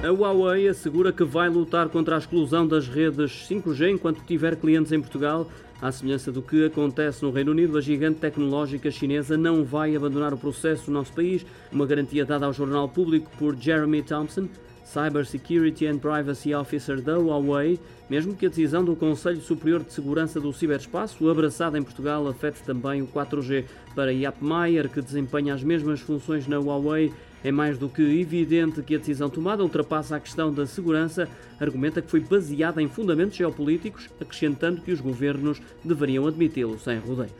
A Huawei assegura que vai lutar contra a exclusão das redes 5G enquanto tiver clientes em Portugal. À semelhança do que acontece no Reino Unido, a gigante tecnológica chinesa não vai abandonar o processo no nosso país, uma garantia dada ao jornal público por Jeremy Thompson, Cyber Security and Privacy Officer da Huawei, mesmo que a decisão do Conselho Superior de Segurança do Ciberespaço, abraçada em Portugal, afete também o 4G. Para Yap Mayer, que desempenha as mesmas funções na Huawei, é mais do que evidente que a decisão tomada ultrapassa a questão da segurança, argumenta que foi baseada em fundamentos geopolíticos, acrescentando que os governos deveriam admiti-lo sem rodeio.